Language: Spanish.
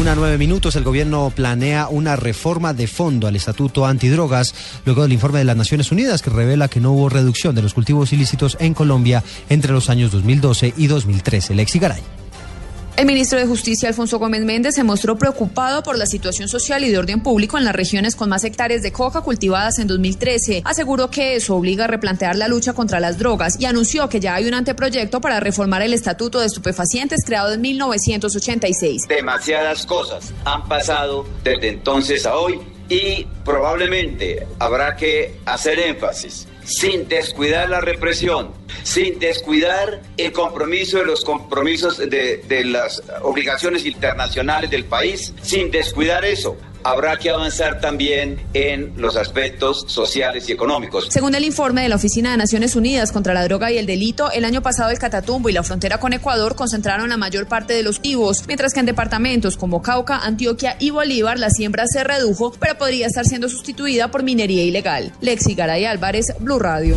Una nueve minutos, el gobierno planea una reforma de fondo al estatuto antidrogas, luego del informe de las Naciones Unidas que revela que no hubo reducción de los cultivos ilícitos en Colombia entre los años 2012 y 2013. Lexi Garay. El ministro de Justicia, Alfonso Gómez Méndez, se mostró preocupado por la situación social y de orden público en las regiones con más hectáreas de coca cultivadas en 2013. Aseguró que eso obliga a replantear la lucha contra las drogas y anunció que ya hay un anteproyecto para reformar el Estatuto de Estupefacientes creado en 1986. Demasiadas cosas han pasado desde entonces a hoy y probablemente habrá que hacer énfasis sin descuidar la represión, sin descuidar el compromiso de los compromisos de, de, las obligaciones internacionales del país, sin descuidar eso. Habrá que avanzar también en los aspectos sociales y económicos. Según el informe de la Oficina de Naciones Unidas contra la Droga y el Delito, el año pasado el Catatumbo y la frontera con Ecuador concentraron la mayor parte de los cultivos, mientras que en departamentos como Cauca, Antioquia y Bolívar la siembra se redujo, pero podría estar siendo sustituida por minería ilegal. Lexi Garay Álvarez, Blue Radio.